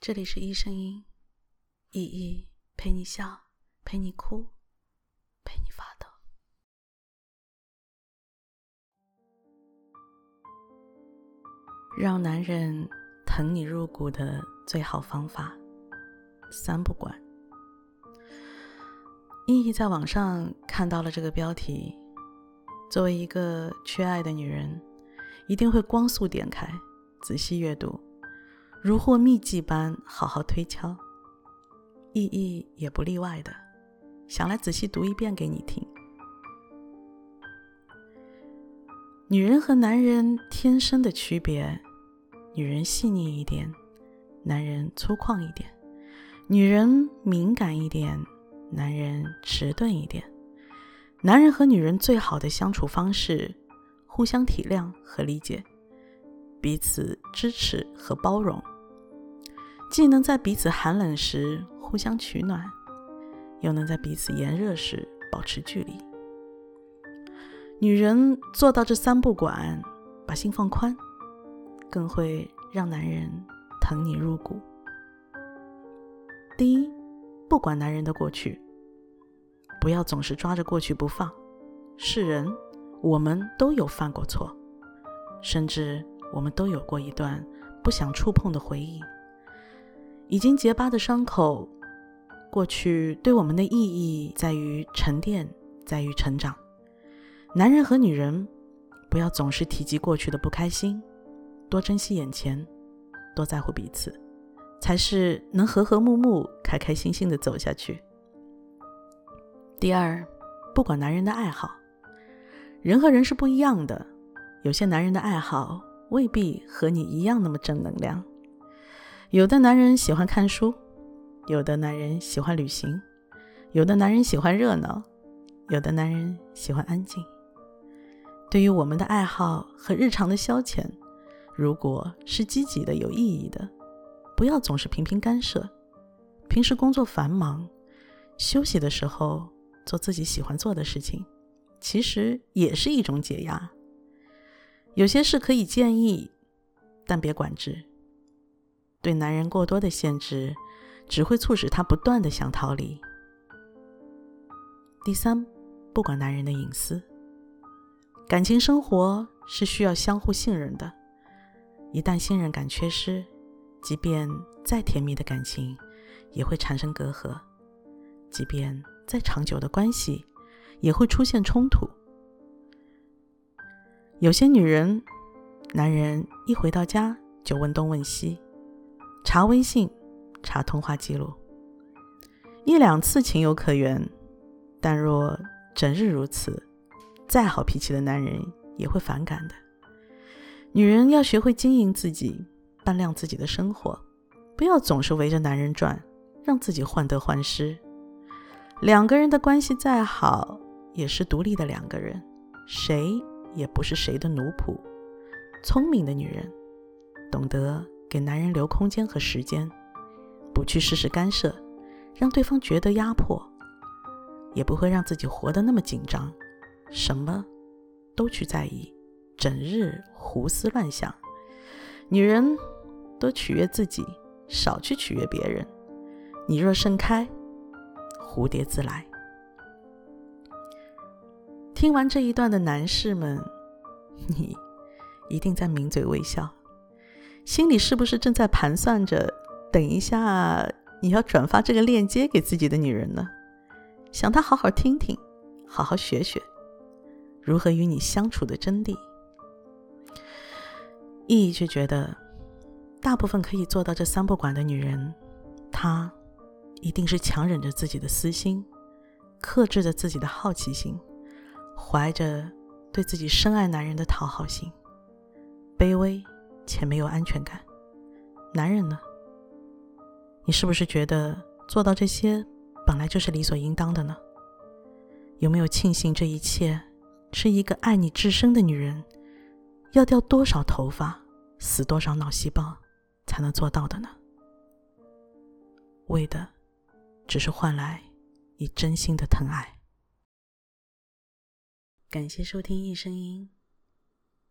这里是一声音，意义陪你笑，陪你哭，陪你发抖。让男人疼你入骨的最好方法，三不管。意义在网上看到了这个标题，作为一个缺爱的女人，一定会光速点开，仔细阅读。如获秘籍般好好推敲，意义也不例外的，想来仔细读一遍给你听。女人和男人天生的区别，女人细腻一点，男人粗犷一点；女人敏感一点，男人迟钝一点。男人和女人最好的相处方式，互相体谅和理解，彼此支持和包容。既能在彼此寒冷时互相取暖，又能在彼此炎热时保持距离。女人做到这三不管，把心放宽，更会让男人疼你入骨。第一，不管男人的过去，不要总是抓着过去不放。是人，我们都有犯过错，甚至我们都有过一段不想触碰的回忆。已经结疤的伤口，过去对我们的意义在于沉淀，在于成长。男人和女人，不要总是提及过去的不开心，多珍惜眼前，多在乎彼此，才是能和和睦睦、开开心心的走下去。第二，不管男人的爱好，人和人是不一样的，有些男人的爱好未必和你一样那么正能量。有的男人喜欢看书，有的男人喜欢旅行，有的男人喜欢热闹，有的男人喜欢安静。对于我们的爱好和日常的消遣，如果是积极的、有意义的，不要总是频频干涉。平时工作繁忙，休息的时候做自己喜欢做的事情，其实也是一种解压。有些事可以建议，但别管制。对男人过多的限制，只会促使他不断的想逃离。第三，不管男人的隐私，感情生活是需要相互信任的，一旦信任感缺失，即便再甜蜜的感情，也会产生隔阂；即便再长久的关系，也会出现冲突。有些女人，男人一回到家就问东问西。查微信，查通话记录，一两次情有可原，但若整日如此，再好脾气的男人也会反感的。女人要学会经营自己，扮靓自己的生活，不要总是围着男人转，让自己患得患失。两个人的关系再好，也是独立的两个人，谁也不是谁的奴仆。聪明的女人，懂得。给男人留空间和时间，不去事事干涉，让对方觉得压迫，也不会让自己活得那么紧张，什么都去在意，整日胡思乱想。女人多取悦自己，少去取悦别人。你若盛开，蝴蝶自来。听完这一段的男士们，你一定在抿嘴微笑。心里是不是正在盘算着，等一下你要转发这个链接给自己的女人呢？想她好好听听，好好学学，如何与你相处的真谛。意义却觉得，大部分可以做到这三不管的女人，她一定是强忍着自己的私心，克制着自己的好奇心，怀着对自己深爱男人的讨好心，卑微。且没有安全感，男人呢？你是不是觉得做到这些本来就是理所应当的呢？有没有庆幸这一切是一个爱你至深的女人要掉多少头发、死多少脑细胞才能做到的呢？为的只是换来你真心的疼爱。感谢收听《一声音》，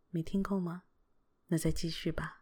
没听够吗？那再继续吧。